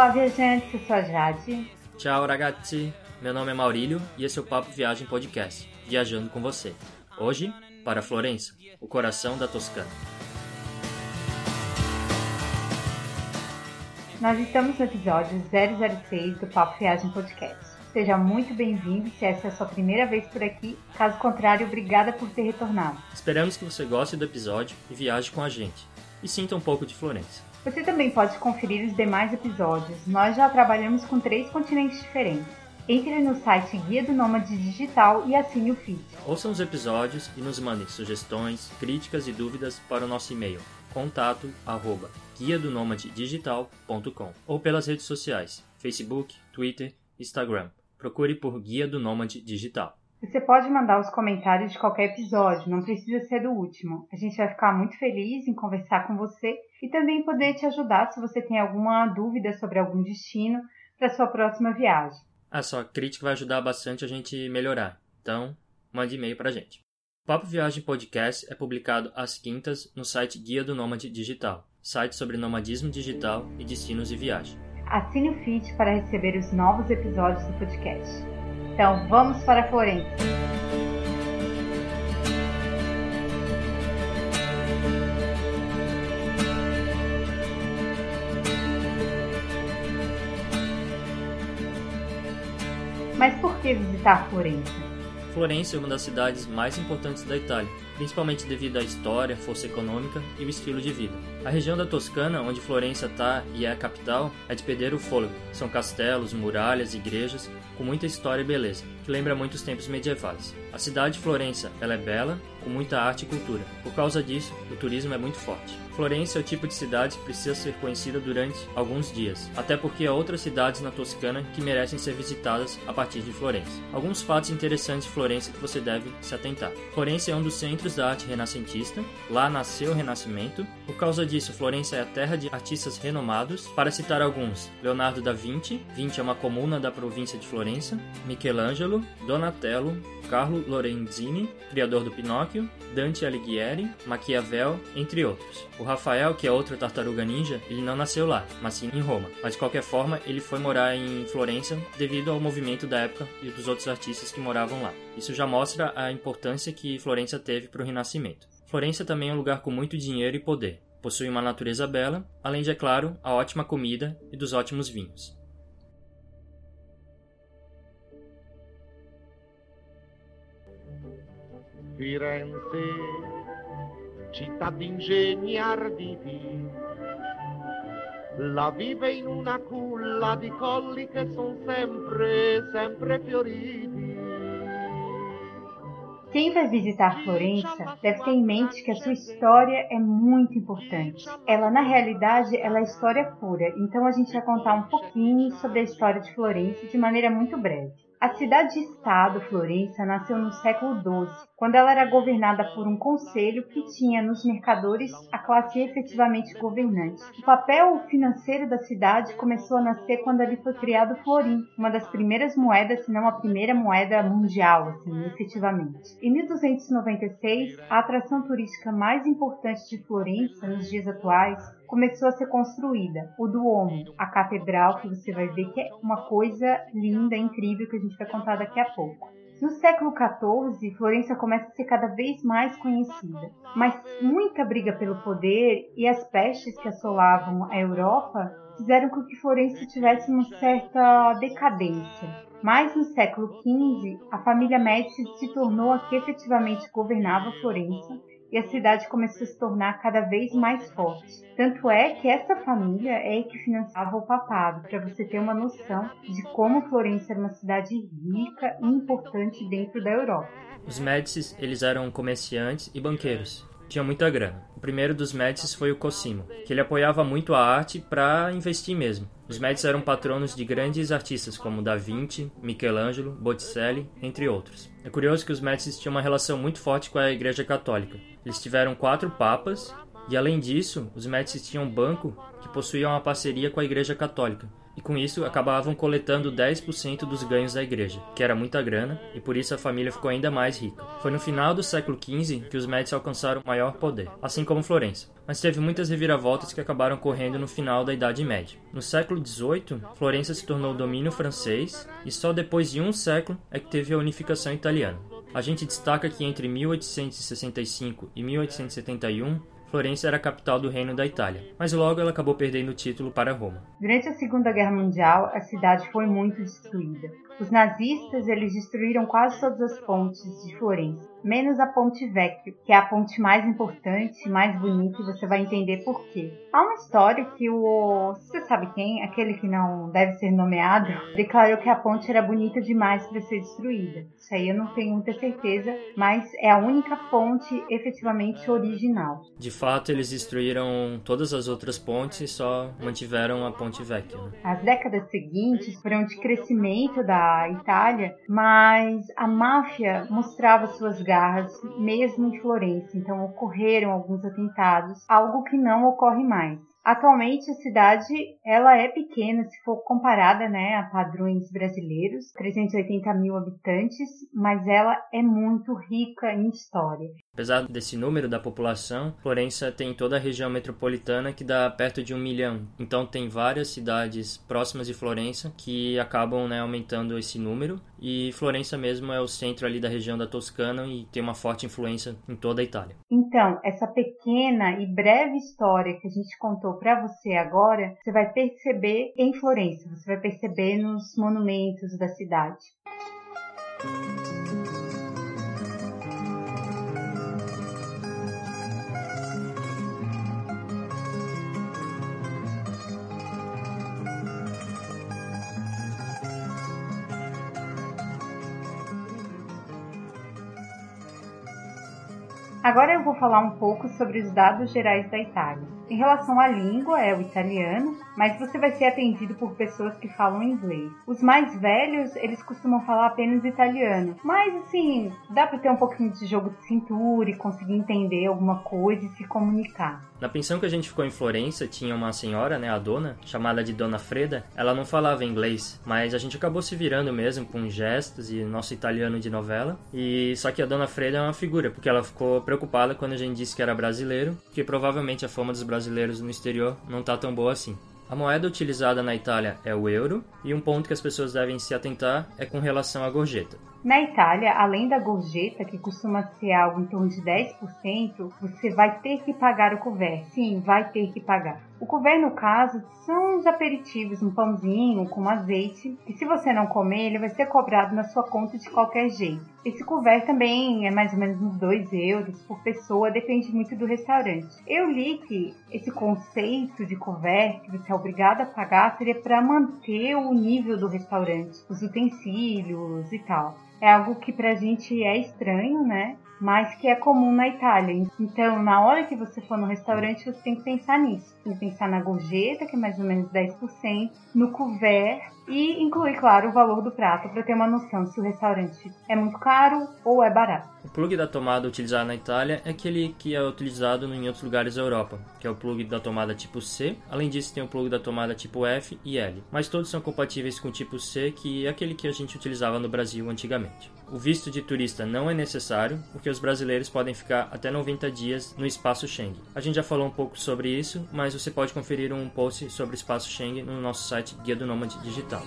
Olá, viajantes, eu sou a Jade. Ciao, ragazzi. Meu nome é Maurílio e esse é o Papo Viagem Podcast, viajando com você. Hoje, para Florença, o coração da Toscana. Nós estamos no episódio 006 do Papo Viagem Podcast. Seja muito bem-vindo se essa é a sua primeira vez por aqui. Caso contrário, obrigada por ter retornado. Esperamos que você goste do episódio e viaje com a gente. E sinta um pouco de Florença. Você também pode conferir os demais episódios. Nós já trabalhamos com três continentes diferentes. Entre no site Guia do Nômade Digital e assine o feed. Ouçam os episódios e nos mandem sugestões, críticas e dúvidas para o nosso e-mail contato arroba guia do digital.com ou pelas redes sociais Facebook, Twitter, Instagram. Procure por Guia do Nômade Digital. Você pode mandar os comentários de qualquer episódio, não precisa ser do último. A gente vai ficar muito feliz em conversar com você e também poder te ajudar se você tem alguma dúvida sobre algum destino para sua próxima viagem. A sua crítica vai ajudar bastante a gente melhorar. Então, mande e-mail para a gente. Papo Viagem Podcast é publicado às quintas no site Guia do Nômade Digital, site sobre nomadismo digital e destinos de viagem. Assine o feed para receber os novos episódios do podcast. Então, vamos para Florença! Mas por que visitar Florença? Florença é uma das cidades mais importantes da Itália, principalmente devido à história, força econômica e o estilo de vida. A região da Toscana, onde Florença está e é a capital, é de perder o fôlego. São castelos, muralhas, igrejas, com muita história e beleza, que lembra muito os tempos medievais. A cidade de Florença ela é bela, com muita arte e cultura. Por causa disso, o turismo é muito forte. Florença é o tipo de cidade que precisa ser conhecida durante alguns dias, até porque há outras cidades na Toscana que merecem ser visitadas a partir de Florença. Alguns fatos interessantes de Florença que você deve se atentar. Florença é um dos centros da arte renascentista, lá nasceu o Renascimento. Por causa disso, Florença é a terra de artistas renomados. Para citar alguns, Leonardo da Vinci, Vinci é uma comuna da província de Florença, Michelangelo, Donatello, Carlo Lorenzini, criador do Pinóquio, Dante Alighieri, Maquiavel, entre outros. O Rafael, que é outro tartaruga ninja, ele não nasceu lá, mas sim em Roma. Mas de qualquer forma, ele foi morar em Florença devido ao movimento da época e dos outros artistas que moravam lá. Isso já mostra a importância que Florença teve para o Renascimento. Florença também é um lugar com muito dinheiro e poder. Possui uma natureza bela, além de, é claro, a ótima comida e dos ótimos vinhos. Firenze, città d'ingegni arditi, la vive in una culla di colli che sono sempre, sempre fioriti. Quem vai visitar Florença deve ter em mente que a sua história é muito importante. Ela, na realidade, ela é história pura, então a gente vai contar um pouquinho sobre a história de Florença de maneira muito breve. A cidade-estado Florença nasceu no século XII, quando ela era governada por um conselho que tinha nos mercadores a classe efetivamente governante. O papel financeiro da cidade começou a nascer quando ali foi criado o florim, uma das primeiras moedas, se não a primeira moeda mundial, assim, efetivamente. Em 1296, a atração turística mais importante de Florença nos dias atuais começou a ser construída. O Duomo, a catedral, que você vai ver que é uma coisa linda, incrível, que a gente vai contar daqui a pouco. No século XIV, Florença começa a ser cada vez mais conhecida, mas muita briga pelo poder e as pestes que assolavam a Europa fizeram com que Florença tivesse uma certa decadência. Mas no século XV, a família Médici se tornou a que efetivamente governava Florença e a cidade começou a se tornar cada vez mais forte. Tanto é que essa família é que financiava o papado, para você ter uma noção de como Florença era uma cidade rica e importante dentro da Europa. Os Médicis, eles eram comerciantes e banqueiros. Tinham muita grana. O primeiro dos Médicis foi o Cosimo, que ele apoiava muito a arte para investir mesmo. Os Médici eram patronos de grandes artistas como Da Vinci, Michelangelo, Botticelli, entre outros. É curioso que os Médici tinham uma relação muito forte com a Igreja Católica. Eles tiveram quatro papas E além disso, os Médici tinham um banco que possuía uma parceria com a Igreja Católica, e com isso acabavam coletando 10% dos ganhos da igreja, que era muita grana, e por isso a família ficou ainda mais rica. Foi no final do século XV que os Médici alcançaram maior poder, assim como Florença. Mas teve muitas reviravoltas que acabaram ocorrendo no final da Idade Média. No século XVIII, Florença se tornou domínio francês, e só depois de um século é que teve a unificação italiana. A gente destaca que entre 1865 e 1871 Florença era a capital do Reino da Itália, mas logo ela acabou perdendo o título para Roma. Durante a Segunda Guerra Mundial, a cidade foi muito destruída. Os nazistas eles destruíram quase todas as pontes de Florença, menos a Ponte Vecchio, que é a ponte mais importante, mais bonita, e você vai entender por quê. Há uma história que o, você sabe quem, aquele que não deve ser nomeado, declarou que a ponte era bonita demais para ser destruída. Isso aí eu não tenho muita certeza, mas é a única ponte efetivamente original. De fato, eles destruíram todas as outras pontes e só mantiveram a Ponte Vecchio. Né? As décadas seguintes foram de crescimento da Itália, mas a máfia mostrava suas garras mesmo em Florença, então ocorreram alguns atentados, algo que não ocorre mais. Atualmente a cidade ela é pequena se for comparada né, a padrões brasileiros, 380 mil habitantes, mas ela é muito rica em história. Apesar desse número da população, Florença tem toda a região metropolitana que dá perto de um milhão. Então tem várias cidades próximas de Florença que acabam né, aumentando esse número. E Florença mesmo é o centro ali da região da Toscana e tem uma forte influência em toda a Itália. Então, essa pequena e breve história que a gente contou para você agora, você vai perceber em Florença, você vai perceber nos monumentos da cidade. Agora eu vou falar um pouco sobre os dados gerais da Itália. Em relação à língua, é o italiano, mas você vai ser atendido por pessoas que falam inglês. Os mais velhos, eles costumam falar apenas italiano, mas assim, dá para ter um pouquinho de jogo de cintura e conseguir entender alguma coisa e se comunicar. Na pensão que a gente ficou em Florença, tinha uma senhora, né, a dona, chamada de Dona Freda. Ela não falava inglês, mas a gente acabou se virando mesmo com gestos e nosso italiano de novela. E só que a Dona Freda é uma figura, porque ela ficou preocupada quando a gente disse que era brasileiro, que provavelmente a fama dos brasileiros no exterior não tá tão boa assim. A moeda utilizada na Itália é o euro, e um ponto que as pessoas devem se atentar é com relação à gorjeta. Na Itália, além da gorjeta, que costuma ser algo em torno de 10%, você vai ter que pagar o couvert. Sim, vai ter que pagar. O couvert, no caso, são os aperitivos, um pãozinho com azeite, que se você não comer, ele vai ser cobrado na sua conta de qualquer jeito. Esse couvert também é mais ou menos uns 2 euros por pessoa, depende muito do restaurante. Eu li que esse conceito de couvert, que você é obrigado a pagar, seria para manter o nível do restaurante, os utensílios e tal é algo que pra gente é estranho, né? Mas que é comum na Itália. Então, na hora que você for no restaurante, você tem que pensar nisso. Tem que pensar na gorjeta, que é mais ou menos 10%, no couvert e incluir, claro, o valor do prato para ter uma noção se o restaurante é muito caro ou é barato. O plug da tomada utilizado na Itália é aquele que é utilizado em outros lugares da Europa, que é o plug da tomada tipo C. Além disso, tem o plug da tomada tipo F e L. Mas todos são compatíveis com o tipo C, que é aquele que a gente utilizava no Brasil antigamente. O visto de turista não é necessário, porque os brasileiros podem ficar até 90 dias no espaço Schengen. A gente já falou um pouco sobre isso, mas você pode conferir um post sobre o espaço Schengen no nosso site Guia do Nômade Digital.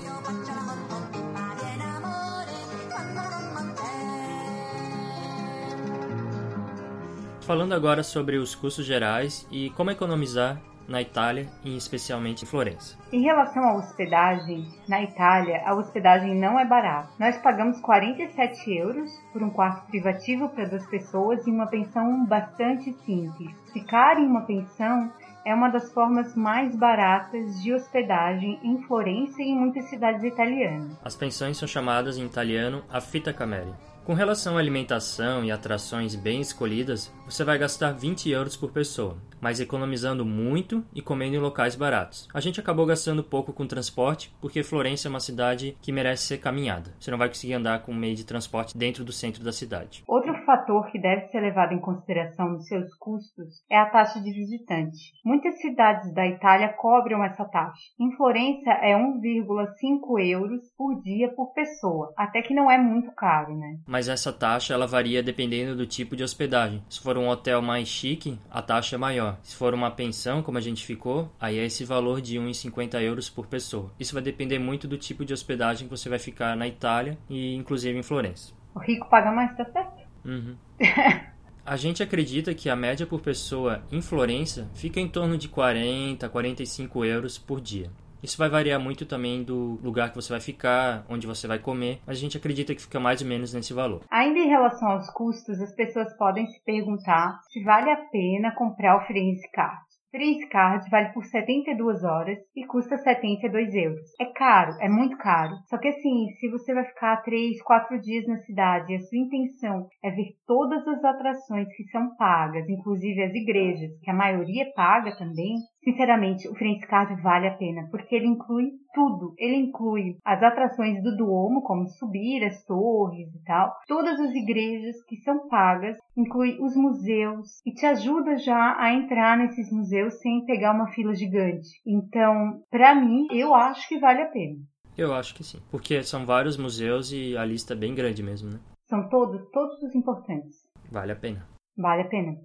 Falando agora sobre os custos gerais e como economizar na Itália e especialmente em Florença. Em relação à hospedagem, na Itália a hospedagem não é barata. Nós pagamos 47 euros por um quarto privativo para duas pessoas e uma pensão bastante simples. Ficar em uma pensão é uma das formas mais baratas de hospedagem em Florença e em muitas cidades italianas. As pensões são chamadas em italiano affitacamere. Com relação à alimentação e atrações bem escolhidas, você vai gastar 20 euros por pessoa, mas economizando muito e comendo em locais baratos. A gente acabou gastando pouco com transporte, porque Florença é uma cidade que merece ser caminhada. Você não vai conseguir andar com um meio de transporte dentro do centro da cidade. Outro fator que deve ser levado em consideração nos seus custos é a taxa de visitante. Muitas cidades da Itália cobram essa taxa. Em Florença é 1,5 euros por dia por pessoa, até que não é muito caro, né? Mas essa taxa ela varia dependendo do tipo de hospedagem. Se for um hotel mais chique, a taxa é maior. Se for uma pensão, como a gente ficou, aí é esse valor de 1,50 euros por pessoa. Isso vai depender muito do tipo de hospedagem que você vai ficar na Itália e inclusive em Florença. O rico paga mais, tá certo? Uhum. A gente acredita que a média por pessoa em Florença fica em torno de 40 a 45 euros por dia. Isso vai variar muito também do lugar que você vai ficar, onde você vai comer, mas a gente acredita que fica mais ou menos nesse valor. Ainda em relação aos custos, as pessoas podem se perguntar se vale a pena comprar o Firenze Card. Três Card vale por 72 horas e custa 72 euros. É caro, é muito caro. Só que assim, se você vai ficar 3, 4 dias na cidade e a sua intenção é ver todas as atrações que são pagas, inclusive as igrejas, que a maioria paga também, Sinceramente, o Friends Card vale a pena, porque ele inclui tudo. Ele inclui as atrações do Duomo, como subir as torres e tal, todas as igrejas que são pagas, inclui os museus e te ajuda já a entrar nesses museus sem pegar uma fila gigante. Então, para mim, eu acho que vale a pena. Eu acho que sim, porque são vários museus e a lista é bem grande mesmo, né? São todos, todos os importantes. Vale a pena. Vale a pena.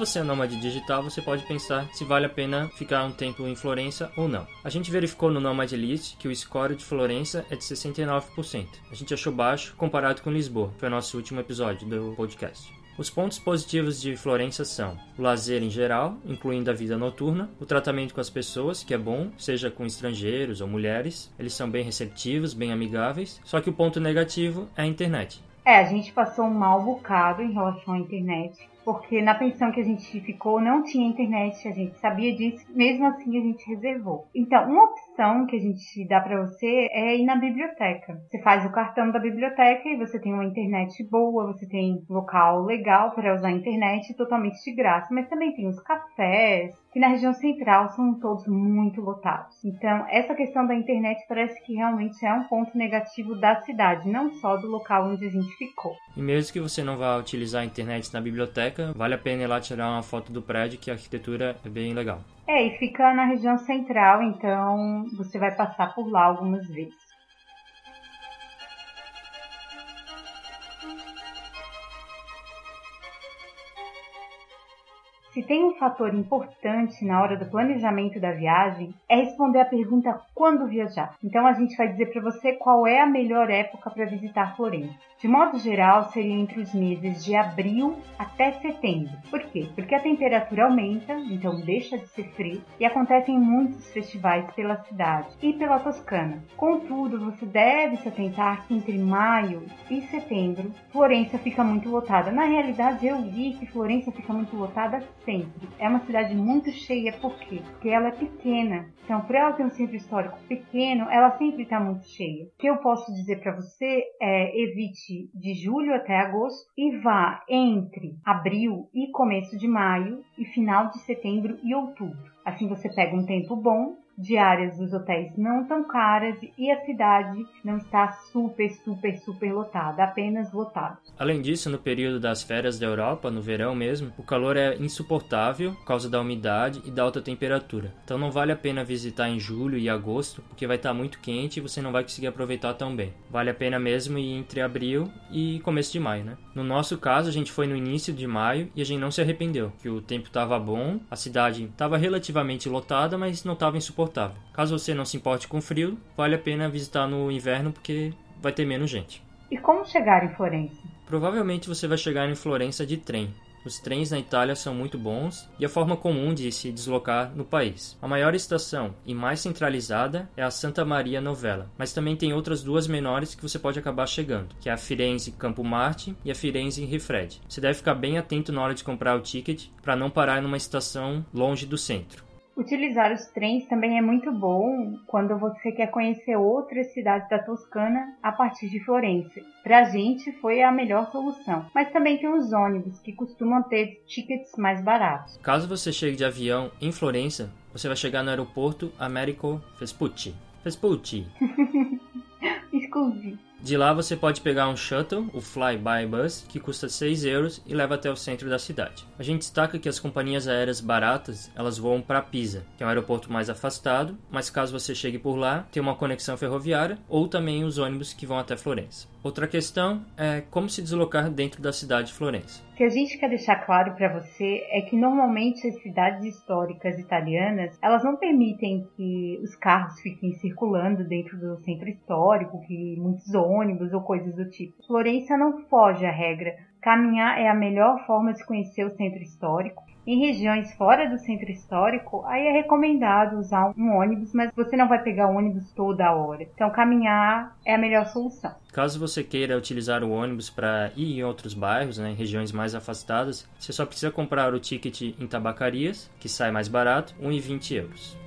Você é nômade digital, você pode pensar se vale a pena ficar um tempo em Florença ou não. A gente verificou no Nomad Elite que o score de Florença é de 69%. A gente achou baixo comparado com Lisboa, foi o nosso último episódio do podcast. Os pontos positivos de Florença são o lazer em geral, incluindo a vida noturna, o tratamento com as pessoas, que é bom, seja com estrangeiros ou mulheres, eles são bem receptivos, bem amigáveis, só que o ponto negativo é a internet. É, a gente passou um mal bocado em relação à internet porque na pensão que a gente ficou não tinha internet, a gente sabia disso, mesmo assim a gente reservou. Então, uma opção que a gente dá para você é ir na biblioteca. Você faz o cartão da biblioteca e você tem uma internet boa, você tem local legal para usar a internet totalmente de graça, mas também tem os cafés, que na região central são todos muito lotados. Então, essa questão da internet parece que realmente é um ponto negativo da cidade, não só do local onde a gente ficou. E mesmo que você não vá utilizar a internet na biblioteca, vale a pena ir lá tirar uma foto do prédio, que a arquitetura é bem legal. É, e fica na região central, então você vai passar por lá algumas vezes. Se tem um fator importante na hora do planejamento da viagem, é responder a pergunta quando viajar. Então a gente vai dizer para você qual é a melhor época para visitar Florença. De modo geral, seria entre os meses de abril até setembro. Por quê? Porque a temperatura aumenta, então deixa de ser frio, e acontecem muitos festivais pela cidade e pela Toscana. Contudo, você deve se atentar que entre maio e setembro, Florença fica muito lotada. Na realidade, eu vi que Florença fica muito lotada sempre. É uma cidade muito cheia, por quê? Porque ela é pequena. Então, por ela ter um centro histórico pequeno, ela sempre está muito cheia. O que eu posso dizer para você é evite de julho até agosto e vá entre abril e começo de maio e final de setembro e outubro. Assim você pega um tempo bom diárias dos hotéis não tão caras e a cidade não está super, super, super lotada, apenas lotada. Além disso, no período das férias da Europa, no verão mesmo, o calor é insuportável por causa da umidade e da alta temperatura. Então não vale a pena visitar em julho e agosto, porque vai estar muito quente e você não vai conseguir aproveitar tão bem. Vale a pena mesmo ir entre abril e começo de maio, né? No nosso caso, a gente foi no início de maio e a gente não se arrependeu, que o tempo estava bom, a cidade estava relativamente lotada, mas não estava insuportável insuportável. Caso você não se importe com frio, vale a pena visitar no inverno porque vai ter menos gente. E como chegar em Florença? Provavelmente você vai chegar em Florença de trem. Os trens na Itália são muito bons e a forma comum de se deslocar no país. A maior estação e mais centralizada é a Santa Maria Novella, mas também tem outras duas menores que você pode acabar chegando, que é a Firenze Campo Marte e a Firenze Rifredi. Você deve ficar bem atento na hora de comprar o ticket para não parar numa estação longe do centro. Utilizar os trens também é muito bom quando você quer conhecer outras cidades da Toscana a partir de Florença. Para a gente foi a melhor solução, mas também tem os ônibus que costumam ter tickets mais baratos. Caso você chegue de avião em Florença, você vai chegar no aeroporto Americo Vespucci. Vespucci. Scusi. De lá você pode pegar um shuttle, o Flyby Bus, que custa 6 euros e leva até o centro da cidade. A gente destaca que as companhias aéreas baratas, elas voam para Pisa, que é um aeroporto mais afastado, mas caso você chegue por lá, tem uma conexão ferroviária ou também os ônibus que vão até Florença. Outra questão é como se deslocar dentro da cidade de Florença. O que a gente quer deixar claro para você é que normalmente as cidades históricas italianas, elas não permitem que os carros fiquem circulando dentro do centro histórico, que muitos ônibus ou coisas do tipo. Florença não foge à regra. Caminhar é a melhor forma de conhecer o centro histórico. Em regiões fora do centro histórico, aí é recomendado usar um ônibus, mas você não vai pegar o ônibus toda hora. Então, caminhar é a melhor solução. Caso você queira utilizar o ônibus para ir em outros bairros, né, em regiões mais afastadas, você só precisa comprar o ticket em tabacarias, que sai mais barato, 1,20 euros.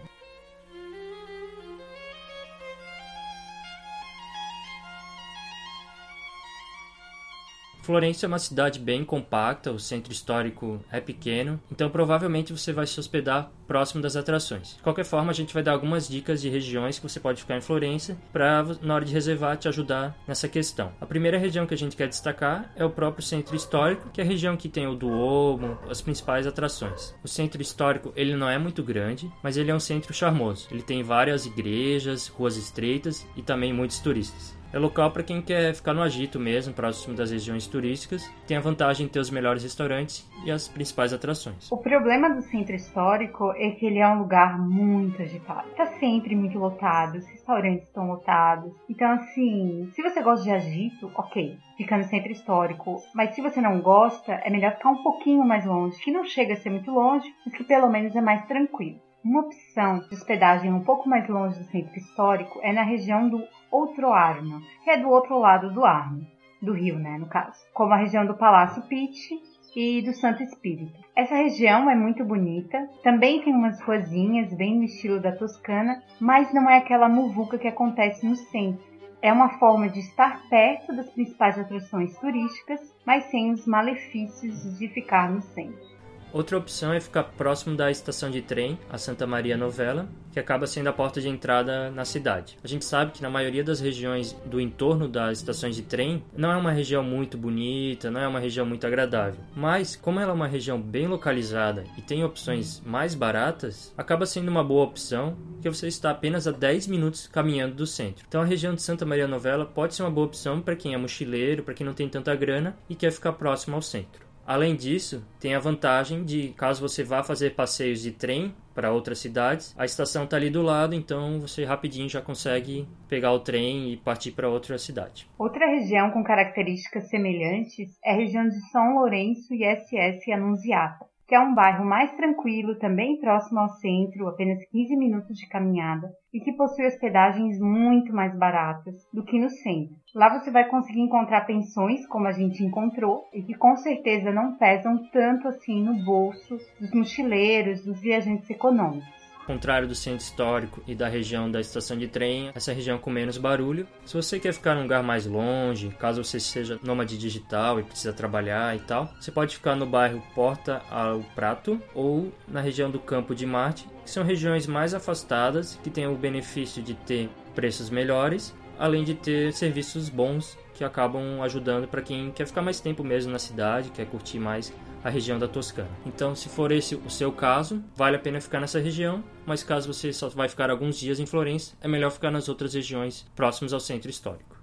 Florença é uma cidade bem compacta, o centro histórico é pequeno, então provavelmente você vai se hospedar próximo das atrações. De qualquer forma, a gente vai dar algumas dicas de regiões que você pode ficar em Florença para, na hora de reservar, te ajudar nessa questão. A primeira região que a gente quer destacar é o próprio centro histórico, que é a região que tem o Duomo, as principais atrações. O centro histórico ele não é muito grande, mas ele é um centro charmoso. Ele tem várias igrejas, ruas estreitas e também muitos turistas. É local para quem quer ficar no agito mesmo, próximo das regiões turísticas. Tem a vantagem de ter os melhores restaurantes e as principais atrações. O problema do centro histórico é que ele é um lugar muito agitado. Está sempre muito lotado, os restaurantes estão lotados. Então, assim, se você gosta de agito, ok, fica no centro histórico. Mas se você não gosta, é melhor ficar um pouquinho mais longe, que não chega a ser muito longe, mas que pelo menos é mais tranquilo. Uma opção de hospedagem um pouco mais longe do centro histórico é na região do Outro Arno, que é do outro lado do Arno, do rio, né, no caso, como a região do Palácio Pitti e do Santo Espírito. Essa região é muito bonita, também tem umas ruazinhas bem no estilo da Toscana, mas não é aquela muvuca que acontece no centro. É uma forma de estar perto das principais atrações turísticas, mas sem os malefícios de ficar no centro. Outra opção é ficar próximo da estação de trem, a Santa Maria Novella, que acaba sendo a porta de entrada na cidade. A gente sabe que na maioria das regiões do entorno das estações de trem não é uma região muito bonita, não é uma região muito agradável. Mas, como ela é uma região bem localizada e tem opções mais baratas, acaba sendo uma boa opção que você está apenas a 10 minutos caminhando do centro. Então a região de Santa Maria Novella pode ser uma boa opção para quem é mochileiro, para quem não tem tanta grana e quer ficar próximo ao centro. Além disso, tem a vantagem de, caso você vá fazer passeios de trem para outras cidades, a estação está ali do lado, então você rapidinho já consegue pegar o trem e partir para outra cidade. Outra região com características semelhantes é a região de São Lourenço e SS Annunziata que é um bairro mais tranquilo, também próximo ao centro, apenas 15 minutos de caminhada, e que possui hospedagens muito mais baratas do que no centro. Lá você vai conseguir encontrar pensões, como a gente encontrou, e que com certeza não pesam tanto assim no bolso dos mochileiros, dos viajantes econômicos contrário do centro histórico e da região da estação de trem, essa região com menos barulho. Se você quer ficar num lugar mais longe, caso você seja nômade digital e precisa trabalhar e tal, você pode ficar no bairro Porta ao Prato ou na região do Campo de Marte, que são regiões mais afastadas que têm o benefício de ter preços melhores, além de ter serviços bons que acabam ajudando para quem quer ficar mais tempo mesmo na cidade, quer curtir mais a região da Toscana. Então, se for esse o seu caso, vale a pena ficar nessa região, mas caso você só vai ficar alguns dias em Florença, é melhor ficar nas outras regiões próximas ao centro histórico.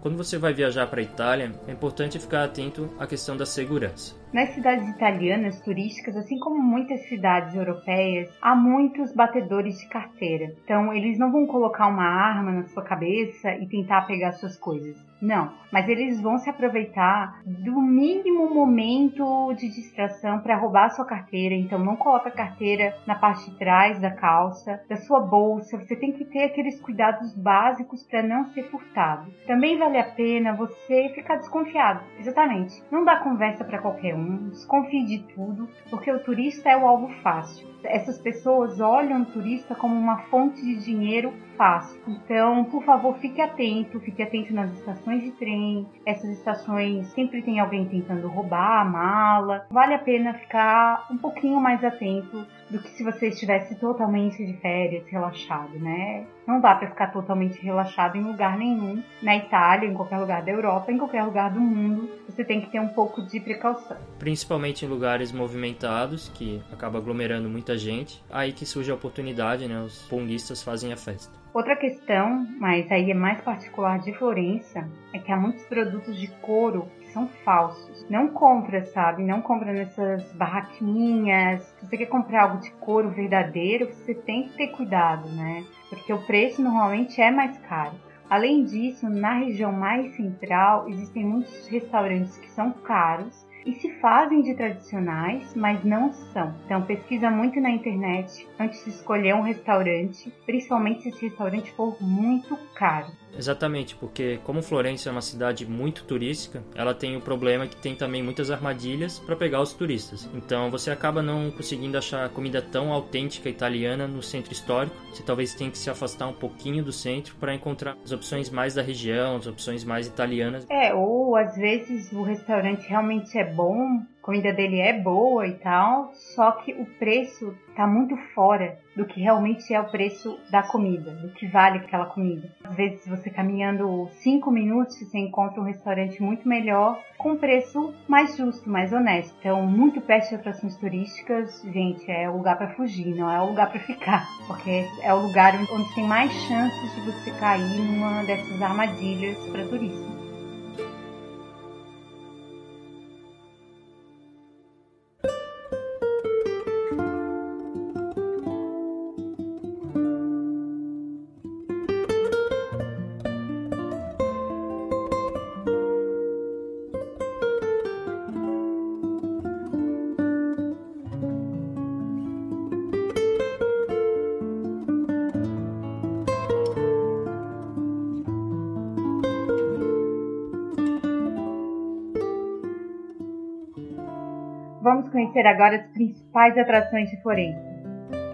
Quando você vai viajar para a Itália, é importante ficar atento à questão da segurança. Nas cidades italianas turísticas, assim como muitas cidades europeias, há muitos batedores de carteira. Então, eles não vão colocar uma arma na sua cabeça e tentar pegar suas coisas. Não, mas eles vão se aproveitar do mínimo momento de distração para roubar sua carteira. Então não coloca a carteira na parte de trás da calça, da sua bolsa. Você tem que ter aqueles cuidados básicos para não ser furtado. Também vale a pena você ficar desconfiado. Exatamente. Não dá conversa para qualquer um, desconfie de tudo, porque o turista é o alvo fácil. Essas pessoas olham o turista como uma fonte de dinheiro fácil. Então, por favor, fique atento, fique atento nas estações de trem. Essas estações sempre tem alguém tentando roubar a mala. Vale a pena ficar um pouquinho mais atento do que se você estivesse totalmente de férias, relaxado, né? Não dá para ficar totalmente relaxado em lugar nenhum, na Itália, em qualquer lugar da Europa, em qualquer lugar do mundo. Você tem que ter um pouco de precaução. Principalmente em lugares movimentados, que acaba aglomerando muita gente. Aí que surge a oportunidade, né? Os ponguistas fazem a festa. Outra questão, mas aí é mais particular de Florença, é que há muitos produtos de couro que são falsos. Não compra, sabe? Não compra nessas barraquinhas. Se você quer comprar algo de couro verdadeiro, você tem que ter cuidado, né? Porque o preço normalmente é mais caro. Além disso, na região mais central existem muitos restaurantes que são caros e se fazem de tradicionais, mas não são. Então pesquisa muito na internet antes de escolher um restaurante, principalmente se esse restaurante for muito caro. Exatamente, porque como Florença é uma cidade muito turística, ela tem o problema que tem também muitas armadilhas para pegar os turistas. Então você acaba não conseguindo achar comida tão autêntica italiana no centro histórico. Você talvez tenha que se afastar um pouquinho do centro para encontrar as opções mais da região, as opções mais italianas. É, ou às vezes o restaurante realmente é bom, comida dele é boa e tal, só que o preço tá muito fora do que realmente é o preço da comida, do que vale aquela comida. Às vezes você caminhando 5 minutos você encontra um restaurante muito melhor com preço mais justo, mais honesto. Então, muito perto de atrações turísticas, gente, é o lugar para fugir, não é o lugar para ficar, porque é o lugar onde tem mais chances de você cair numa dessas armadilhas para turistas. Conhecer agora as principais atrações de Florença.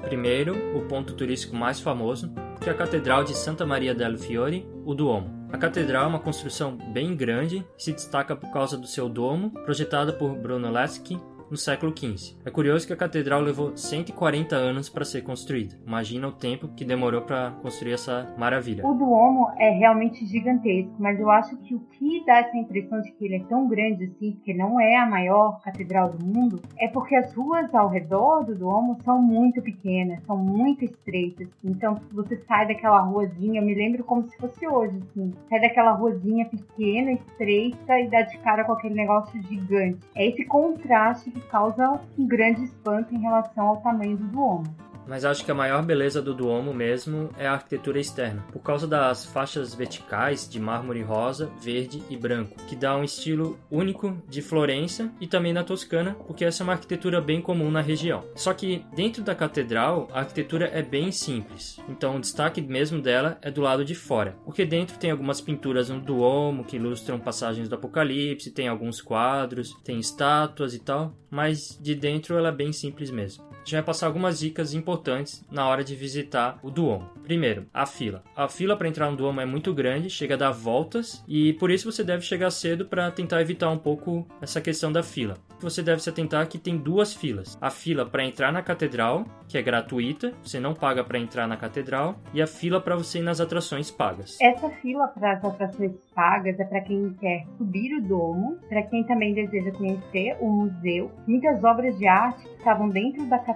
Primeiro, o ponto turístico mais famoso, que é a Catedral de Santa Maria del Fiore, o Duomo. A catedral é uma construção bem grande se destaca por causa do seu domo, projetada por Brunelleschi no século XV. É curioso que a catedral levou 140 anos para ser construída. Imagina o tempo que demorou para construir essa maravilha. O Duomo é realmente gigantesco, mas eu acho que o que dá essa impressão de que ele é tão grande assim, porque não é a maior catedral do mundo, é porque as ruas ao redor do Duomo são muito pequenas, são muito estreitas. Então, você sai daquela ruazinha, eu me lembro como se fosse hoje, assim, sai daquela ruazinha pequena, estreita e dá de cara com aquele negócio gigante. É esse contraste causa um grande espanto em relação ao tamanho do Duomo. Mas acho que a maior beleza do Duomo mesmo é a arquitetura externa, por causa das faixas verticais de mármore rosa, verde e branco, que dá um estilo único de Florença e também na Toscana, porque essa é uma arquitetura bem comum na região. Só que dentro da catedral, a arquitetura é bem simples, então o destaque mesmo dela é do lado de fora, porque dentro tem algumas pinturas no Duomo que ilustram passagens do Apocalipse, tem alguns quadros, tem estátuas e tal, mas de dentro ela é bem simples mesmo. A gente vai passar algumas dicas importantes na hora de visitar o Duomo. Primeiro, a fila. A fila para entrar no Duomo é muito grande, chega a dar voltas e por isso você deve chegar cedo para tentar evitar um pouco essa questão da fila. Você deve se atentar que tem duas filas: a fila para entrar na catedral, que é gratuita, você não paga para entrar na catedral, e a fila para você ir nas atrações pagas. Essa fila para as atrações pagas é para quem quer subir o domo, para quem também deseja conhecer o museu. Muitas obras de arte que estavam dentro da catedral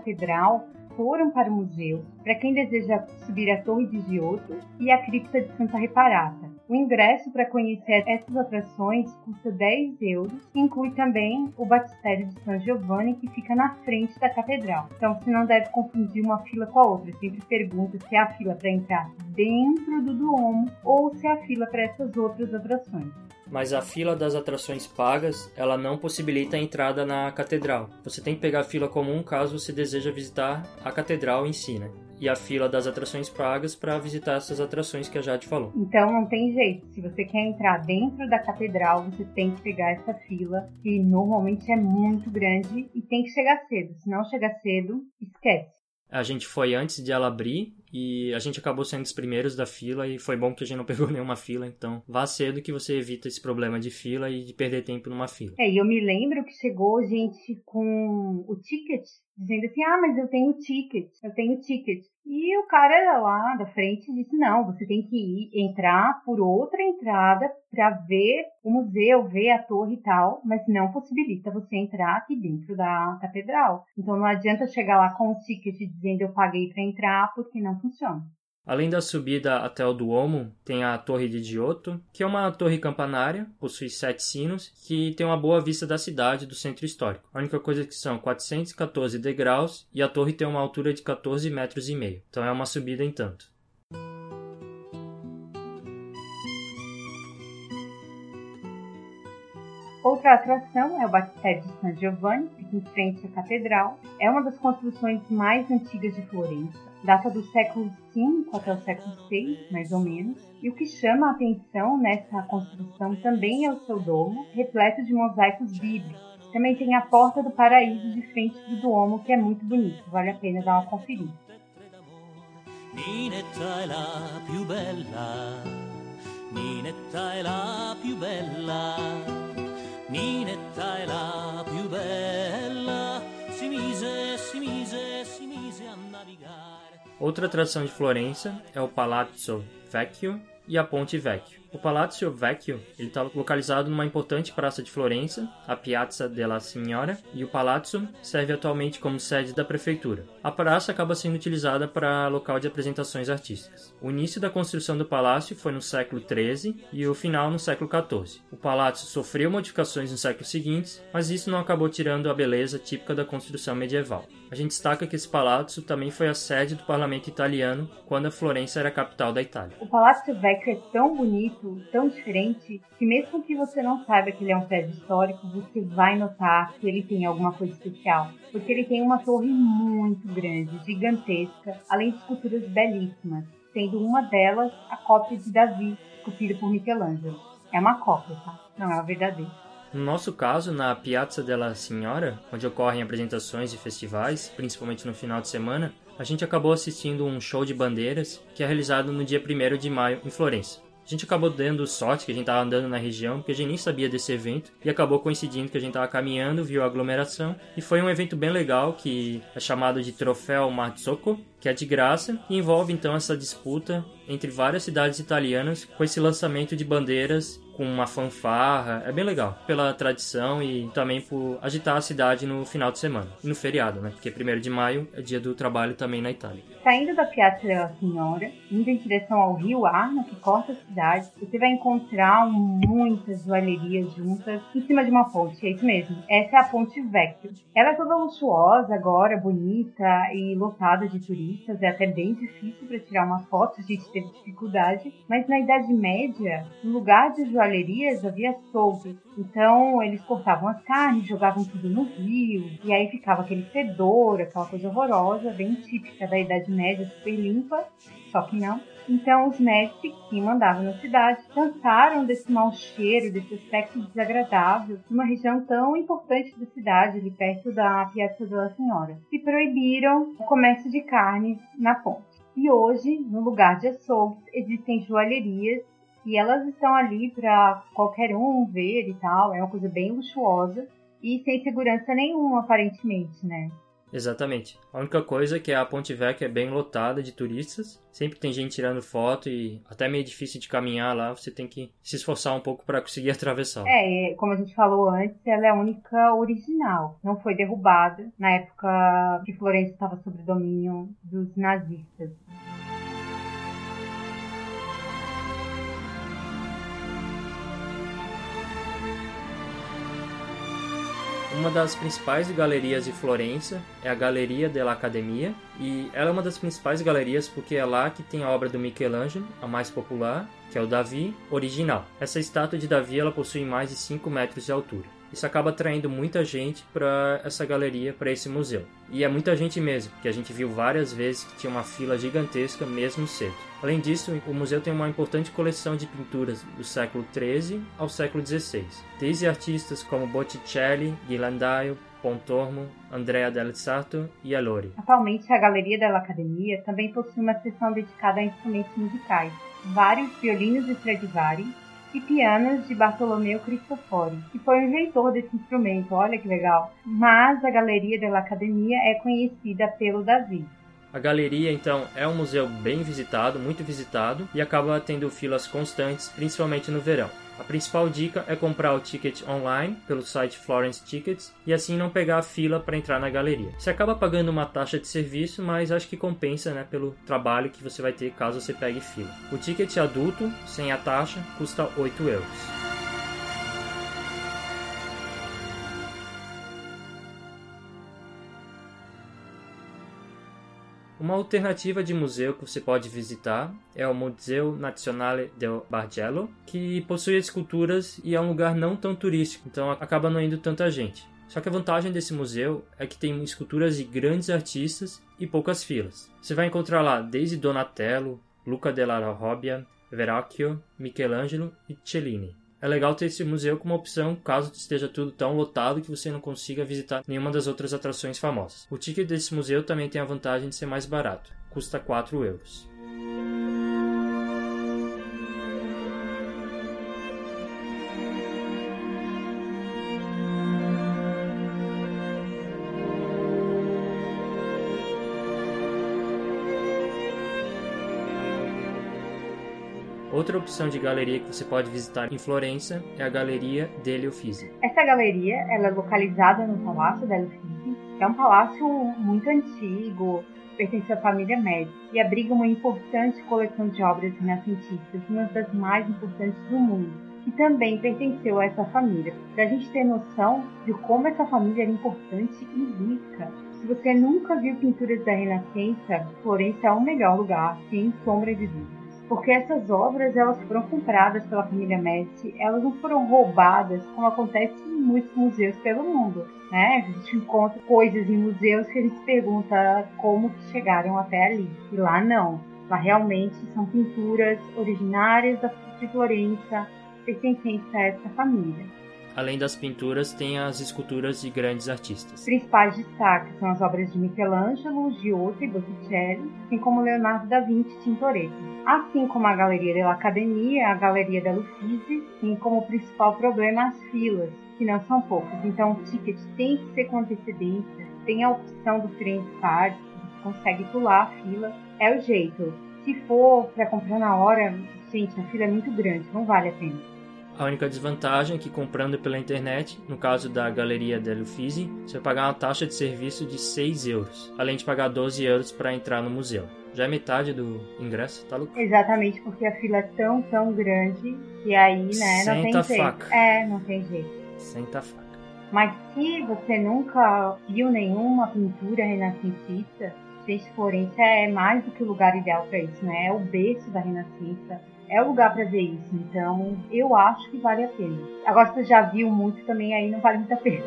foram para o museu, para quem deseja subir a Torre de Giotto e a cripta de Santa Reparata. O ingresso para conhecer essas atrações custa 10 euros, inclui também o batistério de São Giovanni, que fica na frente da catedral. Então você não deve confundir uma fila com a outra. sempre pergunta se é a fila para entrar dentro do Duomo ou se é a fila para essas outras atrações mas a fila das atrações pagas ela não possibilita a entrada na catedral. Você tem que pegar a fila comum caso você deseja visitar a catedral em si, né? E a fila das atrações pagas para visitar essas atrações que a Jade falou. Então não tem jeito. Se você quer entrar dentro da catedral, você tem que pegar essa fila, que normalmente é muito grande e tem que chegar cedo. Se não chegar cedo, esquece. A gente foi antes de ela abrir e a gente acabou sendo os primeiros da fila e foi bom que a gente não pegou nenhuma fila, então vá cedo que você evita esse problema de fila e de perder tempo numa fila. É, e eu me lembro que chegou gente com o ticket, dizendo assim, ah, mas eu tenho ticket, eu tenho ticket. E o cara lá da frente disse, não, você tem que ir, entrar por outra entrada para ver o museu, ver a torre e tal, mas não possibilita você entrar aqui dentro da catedral. Então não adianta chegar lá com o ticket dizendo eu paguei para entrar, porque não funciona. Além da subida até o Duomo, tem a Torre de Giotto, que é uma torre campanária, possui sete sinos, que tem uma boa vista da cidade do centro histórico. A única coisa é que são 414 degraus e a torre tem uma altura de 14 metros e meio, então é uma subida em tanto. Outra atração é o Batistério de San Giovanni, que em frente à catedral. É uma das construções mais antigas de Florença data do século V até o século VI, mais ou menos. E o que chama a atenção nessa construção também é o seu domo, repleto de mosaicos bíblicos. Também tem a Porta do Paraíso de frente do Duomo, que é muito bonito, vale a pena dar uma conferida. Ninetta è la più bella, si mise, si mise, si mise a navigare. Outra atração de Florença é o Palazzo Vecchio e a Ponte Vecchio. O Palazzo Vecchio está localizado numa importante praça de Florença, a Piazza della Signora, e o palazzo serve atualmente como sede da prefeitura. A praça acaba sendo utilizada para local de apresentações artísticas. O início da construção do palácio foi no século XIII e o final no século XIV. O palácio sofreu modificações nos séculos seguintes, mas isso não acabou tirando a beleza típica da construção medieval. A gente destaca que esse palácio também foi a sede do parlamento italiano quando a Florença era a capital da Itália. O Palácio Vecchio é tão bonito tão diferente, que mesmo que você não saiba que ele é um prédio histórico, você vai notar que ele tem alguma coisa especial. Porque ele tem uma torre muito grande, gigantesca, além de esculturas belíssimas, sendo uma delas a cópia de Davi, esculpida por Michelangelo. É uma cópia, tá? Não é a verdadeira. No nosso caso, na Piazza della Signora, onde ocorrem apresentações e festivais, principalmente no final de semana, a gente acabou assistindo um show de bandeiras que é realizado no dia 1 de maio em Florença. A gente acabou dando sorte que a gente tava andando na região, porque a gente nem sabia desse evento, e acabou coincidindo que a gente tava caminhando, viu a aglomeração, e foi um evento bem legal que é chamado de Troféu Marzocco, que é de graça, e envolve então essa disputa entre várias cidades italianas com esse lançamento de bandeiras com uma fanfarra. É bem legal, pela tradição e também por agitar a cidade no final de semana. No feriado, né? Porque 1 de maio é dia do trabalho também na Itália. Saindo da Piazza della Signora, indo em direção ao rio Arno, que corta a cidade, você vai encontrar muitas joalherias juntas em cima de uma ponte. É isso mesmo. Essa é a Ponte Vecchio. Ela é toda luxuosa agora, bonita e lotada de turistas. É até bem difícil para tirar uma foto, a gente teve dificuldade. Mas na Idade Média, no lugar de joalherias, havia açougue. Então eles cortavam as carnes, jogavam tudo no rio, e aí ficava aquele fedor, aquela coisa horrorosa, bem típica da Idade Média, super limpa, só que não. Então os mestres que mandavam na cidade cansaram desse mau cheiro, desse aspecto desagradável, numa região tão importante da cidade, ali perto da Piazza della Senhora, e proibiram o comércio de carnes na ponte. E hoje, no lugar de açougues, existem joalherias e elas estão ali para qualquer um ver e tal. É uma coisa bem luxuosa e sem segurança nenhuma, aparentemente, né? Exatamente. A única coisa é que a Ponte Vecchia é bem lotada de turistas. Sempre tem gente tirando foto e até meio difícil de caminhar lá. Você tem que se esforçar um pouco para conseguir atravessar. É, como a gente falou antes, ela é a única original. Não foi derrubada na época que Florença estava sob domínio dos nazistas. Uma das principais galerias de Florença é a Galeria dell'Accademia, e ela é uma das principais galerias porque é lá que tem a obra do Michelangelo, a mais popular, que é o Davi original. Essa estátua de Davi ela possui mais de 5 metros de altura. Isso acaba atraindo muita gente para essa galeria, para esse museu. E é muita gente mesmo, que a gente viu várias vezes que tinha uma fila gigantesca mesmo cedo. Além disso, o museu tem uma importante coleção de pinturas do século XIII ao século XVI, desde artistas como Botticelli, Ghirlandaio, Pontormo, Andrea del Sarto e Allori. Atualmente, a Galeria della Academia também possui uma seção dedicada a instrumentos musicais, vários violinos Stradivari, e pianos de Bartolomeu Cristofori, que foi o inventor desse instrumento, olha que legal. Mas a Galeria della Academia é conhecida pelo Davi. A galeria, então, é um museu bem visitado, muito visitado, e acaba tendo filas constantes, principalmente no verão. A principal dica é comprar o ticket online pelo site Florence Tickets e assim não pegar a fila para entrar na galeria. Você acaba pagando uma taxa de serviço, mas acho que compensa né, pelo trabalho que você vai ter caso você pegue fila. O ticket adulto, sem a taxa, custa 8 euros. Uma alternativa de museu que você pode visitar é o Museu Nazionale del Bargello, que possui esculturas e é um lugar não tão turístico, então acaba não indo tanta gente. Só que a vantagem desse museu é que tem esculturas de grandes artistas e poucas filas. Você vai encontrar lá desde Donatello, Luca della Robbia, Verrocchio, Michelangelo e Cellini. É legal ter esse museu como opção caso esteja tudo tão lotado que você não consiga visitar nenhuma das outras atrações famosas. O ticket desse museu também tem a vantagem de ser mais barato, custa 4 euros. Outra opção de galeria que você pode visitar em Florença é a Galeria degli Uffizi. Essa galeria ela é localizada no Palácio degli Uffizi, que é um palácio muito antigo, pertence à família Médici e abriga uma importante coleção de obras renascentistas, uma das mais importantes do mundo, que também pertenceu a essa família. Para a gente ter noção de como essa família era importante e rica. Se você nunca viu pinturas da Renascença, Florença é o melhor lugar, sem sombra de dúvida porque essas obras elas foram compradas pela família Medici, elas não foram roubadas como acontece em muitos museus pelo mundo, né? A gente encontra coisas em museus que a gente pergunta como que chegaram até ali, e lá não. Lá realmente são pinturas originárias da de Florença, pertencentes a essa família. Além das pinturas, tem as esculturas de grandes artistas. Principais destaques são as obras de Michelangelo, Giotto e Botticelli, assim como Leonardo da Vinci e Tintoretto. Assim como a Galeria della Academia, a Galeria della Uffizi tem como principal problema as filas, que não são poucas. Então o ticket tem que ser com antecedência, tem a opção do free card, consegue pular a fila, é o jeito. Se for para comprar na hora, gente, a fila é muito grande, não vale a pena. A única desvantagem é que comprando pela internet, no caso da Galeria del Uffizi, você vai pagar uma taxa de serviço de 6 euros, além de pagar 12 euros para entrar no museu. Já é metade do ingresso, tá louco? Exatamente, porque a fila é tão, tão grande que aí, né, não Senta tem jeito. faca. É, não tem jeito. Senta a faca. Mas se você nunca viu nenhuma pintura renascentista, gente, Florença é mais do que o lugar ideal para isso, né? É o berço da Renascença é o lugar para ver isso. Então, eu acho que vale a pena. Agora, se você já viu muito também, aí não vale muito a pena.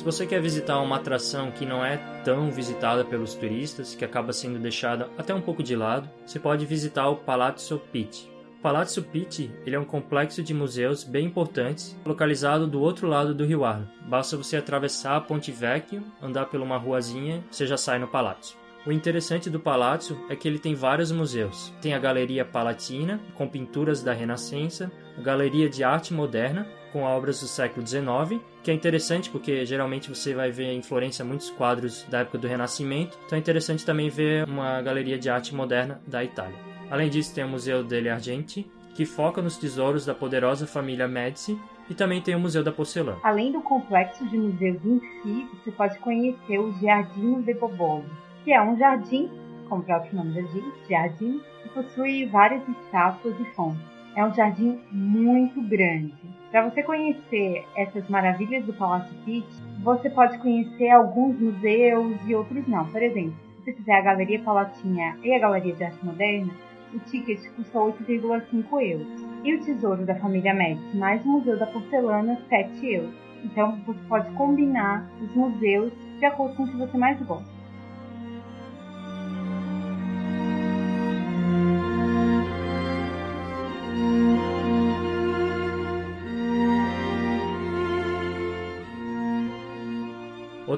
Se você quer visitar uma atração que não é tão visitada pelos turistas, que acaba sendo deixada até um pouco de lado, você pode visitar o Palazzo Pitti. Palazzo Pitti ele é um complexo de museus bem importantes, localizado do outro lado do Rio Arno. Basta você atravessar a Ponte Vecchio, andar por uma ruazinha, você já sai no palácio. O interessante do palácio é que ele tem vários museus. Tem a Galeria Palatina, com pinturas da Renascença, a Galeria de Arte Moderna, com obras do século XIX, que é interessante porque geralmente você vai ver em Florença muitos quadros da época do Renascimento, então é interessante também ver uma galeria de arte moderna da Itália. Além disso, tem o Museu delle Argenti, que foca nos tesouros da poderosa família Medici, e também tem o Museu da Porcelana. Além do complexo de museus em si, você pode conhecer o Giardino de Boboli, que é um jardim, como o próprio nome já diz, jardim, possui várias estátuas e fontes. É um jardim muito grande. Para você conhecer essas maravilhas do Palácio Pitt, você pode conhecer alguns museus e outros não. Por exemplo, se você fizer a Galeria Palatinha e a Galeria de Arte Moderna, o ticket custa 8,5 euros. E o Tesouro da Família Médici mais o Museu da Porcelana, 7 euros. Então você pode combinar os museus de acordo com o que você mais gosta.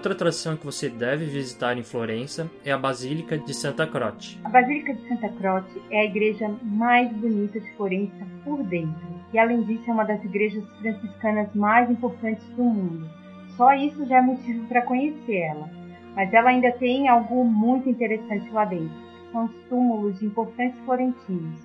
Outra atração que você deve visitar em Florença é a Basílica de Santa Croce. A Basílica de Santa Croce é a igreja mais bonita de Florença por dentro. E além disso, é uma das igrejas franciscanas mais importantes do mundo. Só isso já é motivo para conhecer ela. Mas ela ainda tem algo muito interessante lá dentro. São os túmulos de importantes florentinos.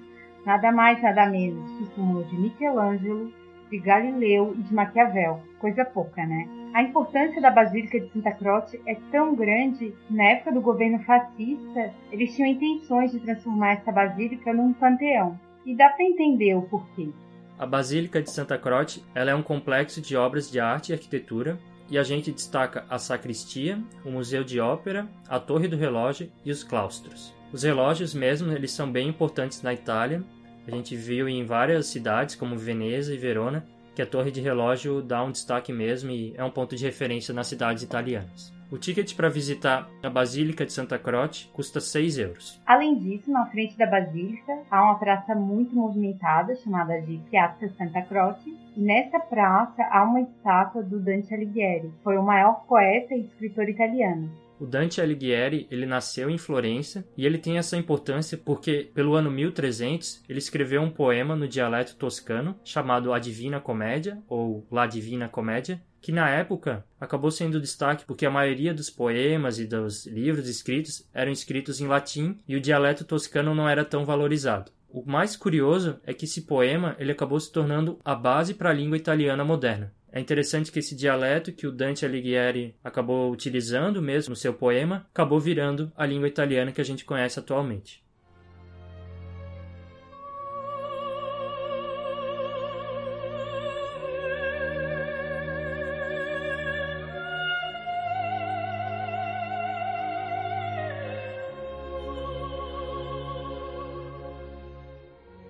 Nada mais, nada menos que o túmulo de Michelangelo, de Galileu e de Maquiavel. Coisa pouca, né? A importância da Basílica de Santa Croce é tão grande que, na época do governo fascista, eles tinham intenções de transformar essa basílica num panteão. E dá para entender o porquê. A Basílica de Santa Croce ela é um complexo de obras de arte e arquitetura e a gente destaca a sacristia, o museu de ópera, a torre do relógio e os claustros. Os relógios mesmo, eles são bem importantes na Itália. A gente viu em várias cidades como Veneza e Verona que a torre de relógio dá um destaque mesmo e é um ponto de referência nas cidades italianas. O ticket para visitar a Basílica de Santa Croce custa 6 euros. Além disso, na frente da Basílica há uma praça muito movimentada chamada de Piazza Santa Croce. E nessa praça há uma estátua do Dante Alighieri, foi o maior poeta e escritor italiano. O Dante Alighieri, ele nasceu em Florença e ele tem essa importância porque pelo ano 1300 ele escreveu um poema no dialeto toscano chamado A Divina Comédia ou La Divina Comédia, que na época acabou sendo destaque porque a maioria dos poemas e dos livros escritos eram escritos em latim e o dialeto toscano não era tão valorizado. O mais curioso é que esse poema ele acabou se tornando a base para a língua italiana moderna. É interessante que esse dialeto que o Dante Alighieri acabou utilizando mesmo no seu poema acabou virando a língua italiana que a gente conhece atualmente.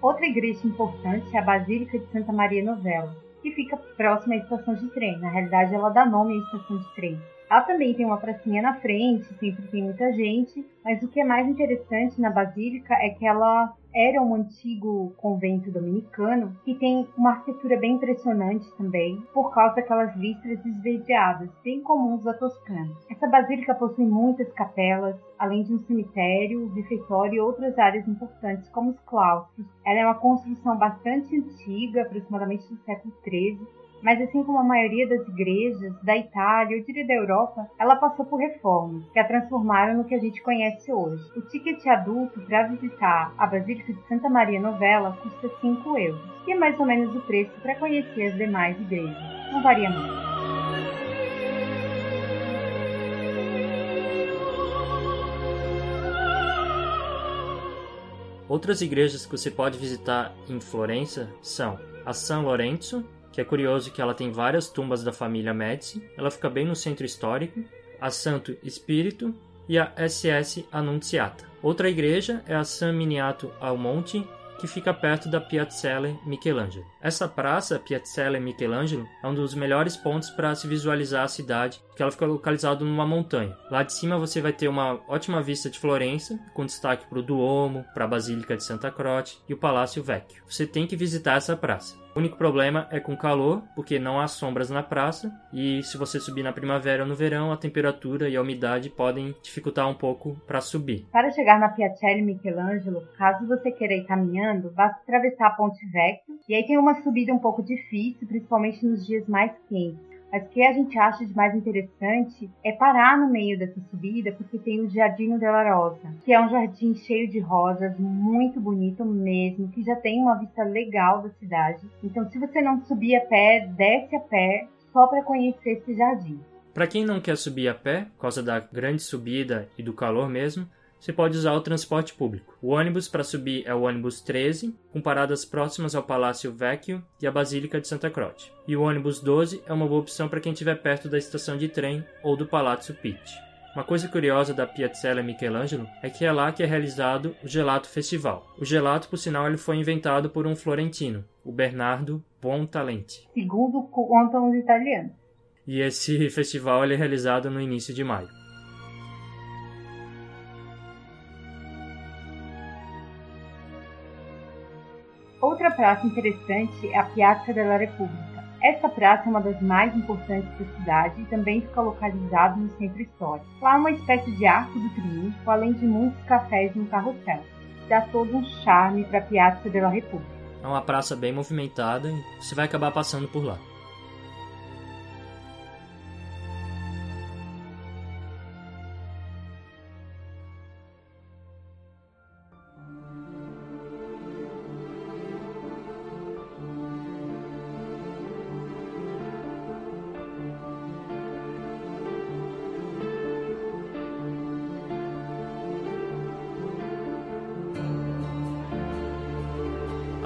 Outra igreja importante é a Basílica de Santa Maria Novella que fica próxima à estação de trem. Na realidade, ela dá nome à estação de trem. Ela também tem uma pracinha na frente, sempre tem muita gente, mas o que é mais interessante na Basílica é que ela era um antigo convento dominicano que tem uma arquitetura bem impressionante também, por causa daquelas listras esverdeadas, bem comuns da Toscana. Essa basílica possui muitas capelas, além de um cemitério, refeitório e outras áreas importantes, como os claustros. Ela é uma construção bastante antiga, aproximadamente do século XIII, mas assim como a maioria das igrejas da Itália, eu diria da Europa, ela passou por reformas que a transformaram no que a gente conhece hoje. O ticket adulto para visitar a Basílica de Santa Maria Novella custa 5 euros, que é mais ou menos o preço para conhecer as demais igrejas. Não varia muito. Outras igrejas que você pode visitar em Florença são a São Lourenço, que é curioso que ela tem várias tumbas da família Médici, ela fica bem no centro histórico, a Santo Espírito e a SS Annunziata. Outra igreja é a San Miniato al Monte, que fica perto da Piazzale Michelangelo. Essa praça, Piazzale Michelangelo, é um dos melhores pontos para se visualizar a cidade, que ela fica localizada numa montanha. Lá de cima você vai ter uma ótima vista de Florença, com destaque para o Duomo, para a Basílica de Santa Croce e o Palácio Vecchio. Você tem que visitar essa praça. O único problema é com calor, porque não há sombras na praça, e se você subir na primavera ou no verão, a temperatura e a umidade podem dificultar um pouco para subir. Para chegar na Piacelli Michelangelo, caso você queira ir caminhando, basta atravessar a Ponte Vecchio, e aí tem uma subida um pouco difícil, principalmente nos dias mais quentes. Mas o que a gente acha de mais interessante é parar no meio dessa subida, porque tem o Jardim della Rosa, que é um jardim cheio de rosas, muito bonito mesmo, que já tem uma vista legal da cidade. Então, se você não subir a pé, desce a pé só para conhecer esse jardim. Para quem não quer subir a pé, por causa da grande subida e do calor mesmo, você pode usar o transporte público. O ônibus para subir é o ônibus 13, com paradas próximas ao Palácio Vecchio e à Basílica de Santa Croce. E o ônibus 12 é uma boa opção para quem estiver perto da estação de trem ou do Palazzo Pitti. Uma coisa curiosa da Piazzella Michelangelo é que é lá que é realizado o Gelato Festival. O gelato, por sinal, ele foi inventado por um florentino, o Bernardo Buontalenti. Segundo contam os italianos. E esse festival ele é realizado no início de maio. Outra praça interessante é a Piazza della Repubblica. Essa praça é uma das mais importantes da cidade e também fica localizada no centro histórico. Lá é uma espécie de arco do triunfo, além de muitos cafés e um carrossel. Dá todo um charme para a Piazza della Repubblica. É uma praça bem movimentada e você vai acabar passando por lá.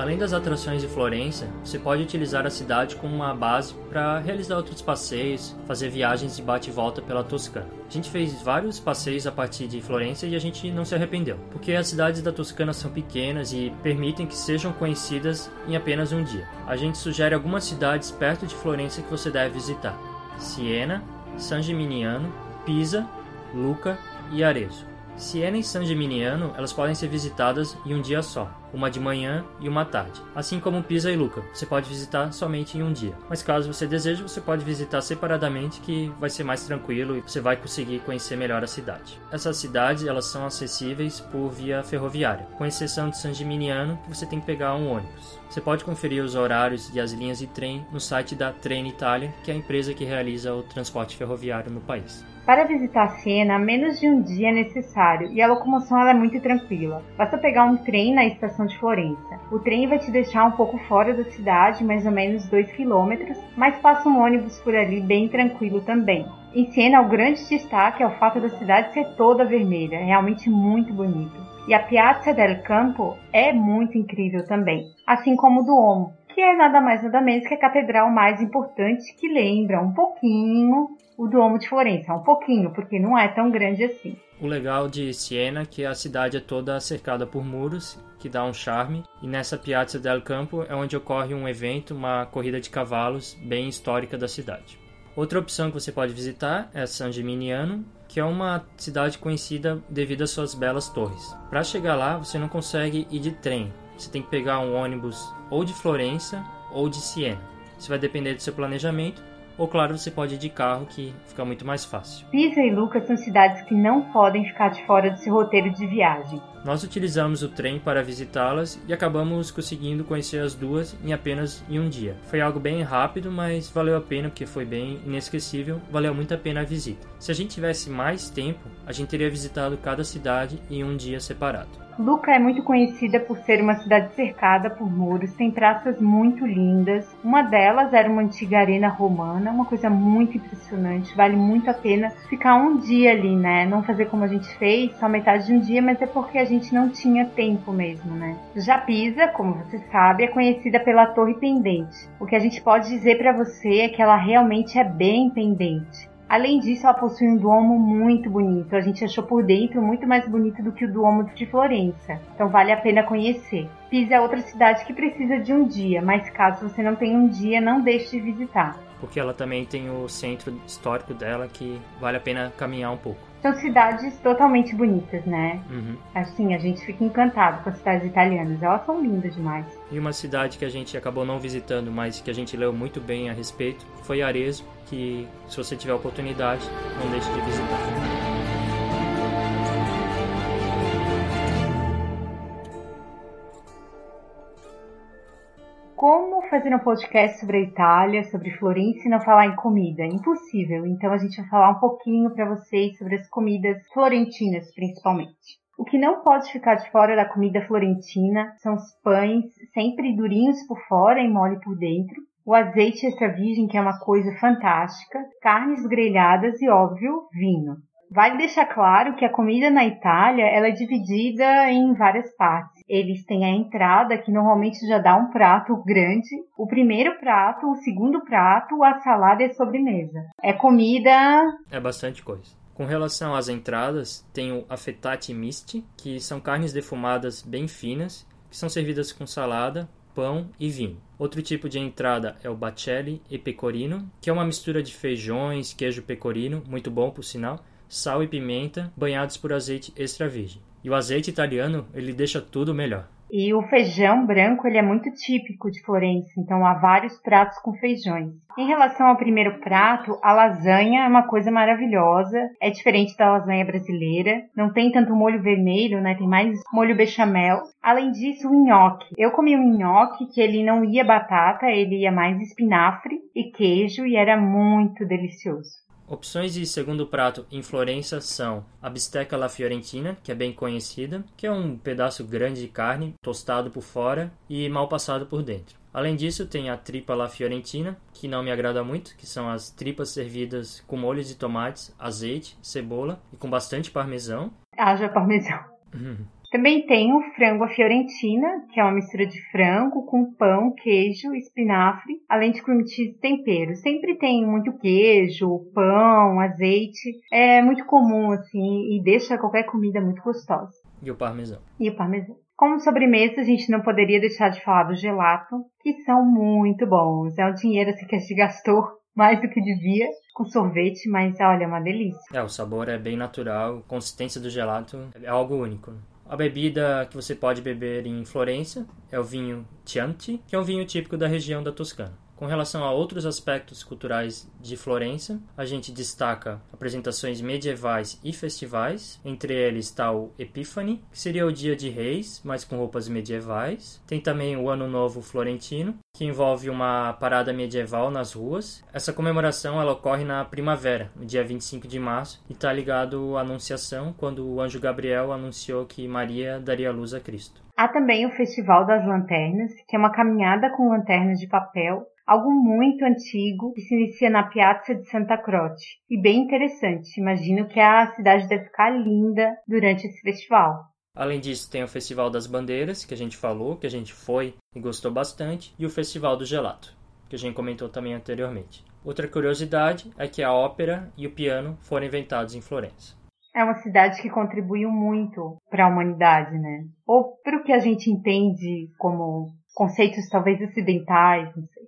Além das atrações de Florença, você pode utilizar a cidade como uma base para realizar outros passeios, fazer viagens de bate e volta pela Toscana. A gente fez vários passeios a partir de Florença e a gente não se arrependeu, porque as cidades da Toscana são pequenas e permitem que sejam conhecidas em apenas um dia. A gente sugere algumas cidades perto de Florença que você deve visitar: Siena, San Gimignano, Pisa, Lucca e Arezzo. Siena e San Gimignano elas podem ser visitadas em um dia só, uma de manhã e uma tarde. Assim como Pisa e Lucca, você pode visitar somente em um dia. Mas caso você deseje, você pode visitar separadamente que vai ser mais tranquilo e você vai conseguir conhecer melhor a cidade. Essas cidades elas são acessíveis por via ferroviária, com exceção de San Gimignano, que você tem que pegar um ônibus. Você pode conferir os horários e as linhas de trem no site da Trenitalia, que é a empresa que realiza o transporte ferroviário no país. Para visitar Siena, menos de um dia é necessário e a locomoção é muito tranquila. Basta pegar um trem na estação de Florença. O trem vai te deixar um pouco fora da cidade, mais ou menos 2 km, mas passa um ônibus por ali bem tranquilo também. Em Siena, o grande destaque é o fato da cidade ser toda vermelha, é realmente muito bonito. E a Piazza del Campo é muito incrível também, assim como o Duomo, que é nada mais nada menos que a catedral mais importante que lembra um pouquinho o Duomo de Florença, um pouquinho, porque não é tão grande assim. O legal de Siena é que a cidade é toda cercada por muros, que dá um charme, e nessa Piazza del Campo é onde ocorre um evento, uma corrida de cavalos bem histórica da cidade. Outra opção que você pode visitar é San Gimignano, que é uma cidade conhecida devido às suas belas torres. Para chegar lá, você não consegue ir de trem, você tem que pegar um ônibus ou de Florença ou de Siena. Isso vai depender do seu planejamento, ou claro, você pode ir de carro que fica muito mais fácil. Pisa e Lucca são cidades que não podem ficar de fora desse roteiro de viagem. Nós utilizamos o trem para visitá-las e acabamos conseguindo conhecer as duas em apenas em um dia. Foi algo bem rápido, mas valeu a pena porque foi bem inesquecível, valeu muito a pena a visita. Se a gente tivesse mais tempo, a gente teria visitado cada cidade em um dia separado. Lucca é muito conhecida por ser uma cidade cercada por muros, tem praças muito lindas. Uma delas era uma antiga arena romana, uma coisa muito impressionante, vale muito a pena ficar um dia ali, né? Não fazer como a gente fez, só metade de um dia, mas é porque a gente não tinha tempo mesmo, né? Já Pisa, como você sabe, é conhecida pela Torre Pendente. O que a gente pode dizer para você é que ela realmente é bem pendente. Além disso, ela possui um duomo muito bonito. A gente achou por dentro muito mais bonito do que o duomo de Florença. Então vale a pena conhecer. Pisa é outra cidade que precisa de um dia, mas caso você não tenha um dia, não deixe de visitar. Porque ela também tem o centro histórico dela que vale a pena caminhar um pouco. São cidades totalmente bonitas, né? Uhum. Assim, a gente fica encantado com as cidades italianas. Elas são lindas demais. E uma cidade que a gente acabou não visitando, mas que a gente leu muito bem a respeito, foi Arezzo, que se você tiver oportunidade, não deixe de visitar. Fazer um podcast sobre a Itália, sobre Florença e não falar em comida? Impossível. Então a gente vai falar um pouquinho para vocês sobre as comidas florentinas, principalmente. O que não pode ficar de fora da comida florentina são os pães, sempre durinhos por fora e mole por dentro, o azeite extra virgem, que é uma coisa fantástica, carnes grelhadas e, óbvio, vinho. Vale deixar claro que a comida na Itália ela é dividida em várias partes. Eles têm a entrada, que normalmente já dá um prato grande, o primeiro prato, o segundo prato, a salada e a sobremesa. É comida. É bastante coisa. Com relação às entradas, tem o affettati misti, que são carnes defumadas bem finas, que são servidas com salada, pão e vinho. Outro tipo de entrada é o bacelli e pecorino, que é uma mistura de feijões, queijo pecorino, muito bom por sinal, sal e pimenta, banhados por azeite extra virgem. E o azeite italiano, ele deixa tudo melhor. E o feijão branco ele é muito típico de Florença, então há vários pratos com feijões. Em relação ao primeiro prato, a lasanha é uma coisa maravilhosa, é diferente da lasanha brasileira, não tem tanto molho vermelho, né? Tem mais molho bechamel. Além disso, o nhoque. Eu comi um nhoque que ele não ia batata, ele ia mais espinafre e queijo e era muito delicioso. Opções de segundo prato em Florença são a bisteca la fiorentina, que é bem conhecida, que é um pedaço grande de carne, tostado por fora e mal passado por dentro. Além disso, tem a tripa la fiorentina, que não me agrada muito, que são as tripas servidas com molhos de tomates, azeite, cebola e com bastante parmesão. Haja parmesão. Também tem o frango à fiorentina, que é uma mistura de frango com pão, queijo, espinafre, além de cream cheese e tempero. Sempre tem muito queijo, pão, azeite. É muito comum, assim, e deixa qualquer comida muito gostosa. E o parmesão. E o parmesão. Como sobremesa, a gente não poderia deixar de falar do gelato, que são muito bons. É um dinheiro assim, que a gente gastou mais do que devia com sorvete, mas olha, é uma delícia. É, o sabor é bem natural, a consistência do gelato é algo único. A bebida que você pode beber em Florença é o vinho Chianti, que é um vinho típico da região da Toscana. Com relação a outros aspectos culturais de Florença, a gente destaca apresentações medievais e festivais. Entre eles está o Epifani, que seria o Dia de Reis, mas com roupas medievais. Tem também o Ano Novo Florentino, que envolve uma parada medieval nas ruas. Essa comemoração ela ocorre na primavera, no dia 25 de março, e está ligado à Anunciação, quando o anjo Gabriel anunciou que Maria daria luz a Cristo. Há também o Festival das Lanternas, que é uma caminhada com lanternas de papel algo muito antigo que se inicia na Piazza de Santa Croce e bem interessante. Imagino que a cidade deve ficar linda durante esse festival. Além disso, tem o Festival das Bandeiras, que a gente falou, que a gente foi e gostou bastante, e o Festival do Gelato, que a gente comentou também anteriormente. Outra curiosidade é que a ópera e o piano foram inventados em Florença. É uma cidade que contribuiu muito para a humanidade, né? Ou para o que a gente entende como conceitos talvez ocidentais, não sei.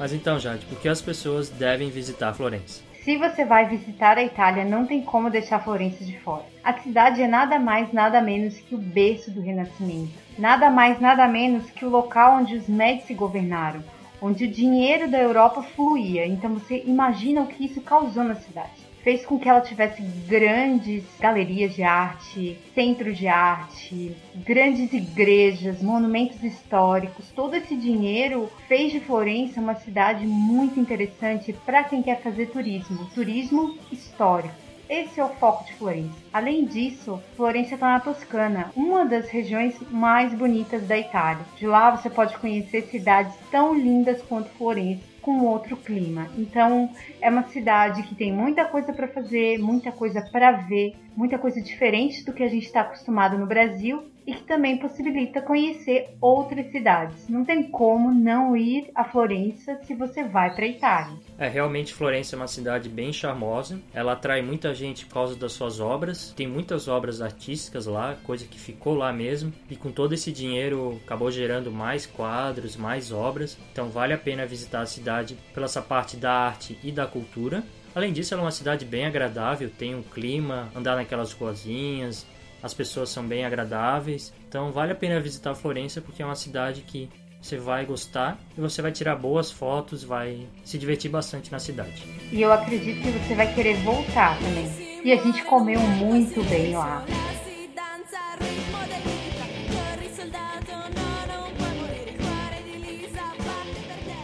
Mas então, Jade, por que as pessoas devem visitar Florença? Se você vai visitar a Itália, não tem como deixar Florença de fora. A cidade é nada mais, nada menos que o berço do Renascimento. Nada mais, nada menos que o local onde os Médici governaram, onde o dinheiro da Europa fluía. Então você imagina o que isso causou na cidade fez com que ela tivesse grandes galerias de arte, centros de arte, grandes igrejas, monumentos históricos. Todo esse dinheiro fez de Florença uma cidade muito interessante para quem quer fazer turismo, turismo histórico. Esse é o foco de Florença. Além disso, Florença está na Toscana, uma das regiões mais bonitas da Itália. De lá você pode conhecer cidades tão lindas quanto Florença com outro clima. Então, é uma cidade que tem muita coisa para fazer, muita coisa para ver, muita coisa diferente do que a gente está acostumado no Brasil e que também possibilita conhecer outras cidades. Não tem como não ir a Florença se você vai para Itália. É, realmente Florença é uma cidade bem charmosa. Ela atrai muita gente por causa das suas obras. Tem muitas obras artísticas lá, coisa que ficou lá mesmo. E com todo esse dinheiro acabou gerando mais quadros, mais obras. Então vale a pena visitar a cidade pela essa parte da arte e da cultura. Além disso, ela é uma cidade bem agradável, tem um clima, andar naquelas ruazinhas, as pessoas são bem agradáveis. Então vale a pena visitar Florença porque é uma cidade que você vai gostar e você vai tirar boas fotos, vai se divertir bastante na cidade. E eu acredito que você vai querer voltar também. E a gente comeu muito bem lá.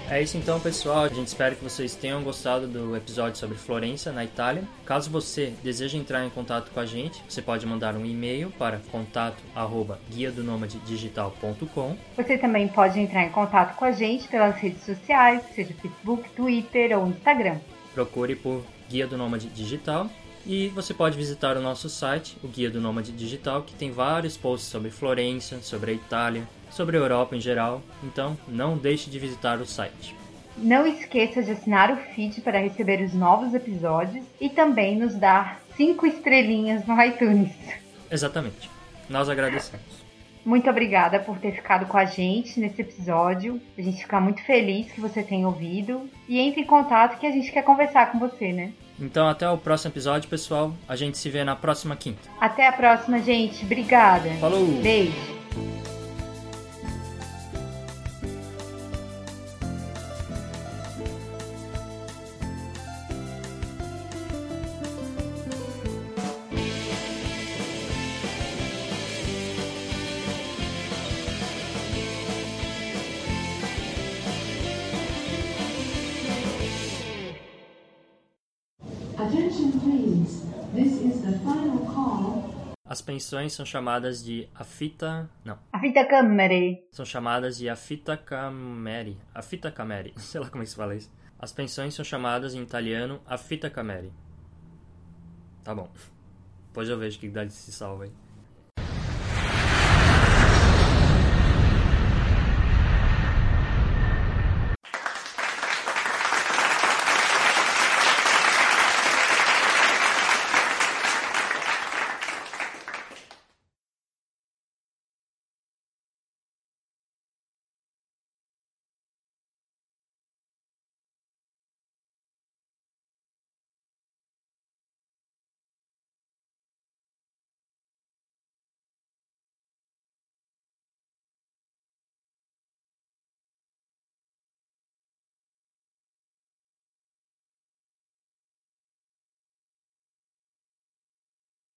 É isso então, pessoal. A gente espera que vocês tenham gostado do episódio sobre Florença, na Itália. Caso você deseje entrar em contato com a gente, você pode mandar um e-mail para contato@guia do digital.com. Você também pode entrar em contato com a gente pelas redes sociais, seja Facebook, Twitter ou Instagram. Procure por Guia do Nômade Digital e você pode visitar o nosso site, o Guia do Nômade Digital, que tem vários posts sobre Florença, sobre a Itália, sobre a Europa em geral. Então, não deixe de visitar o site. Não esqueça de assinar o feed para receber os novos episódios e também nos dar cinco estrelinhas no iTunes. Exatamente. Nós agradecemos. Muito obrigada por ter ficado com a gente nesse episódio. A gente fica muito feliz que você tenha ouvido. E entre em contato que a gente quer conversar com você, né? Então até o próximo episódio, pessoal. A gente se vê na próxima quinta. Até a próxima, gente. Obrigada. Falou. Beijo. As pensões são chamadas de afita... não. Afita camere. São chamadas de afita camere. Afita camere. Sei lá como é que se fala isso. As pensões são chamadas em italiano afita camere. Tá bom. Depois eu vejo o que dá de se salva aí.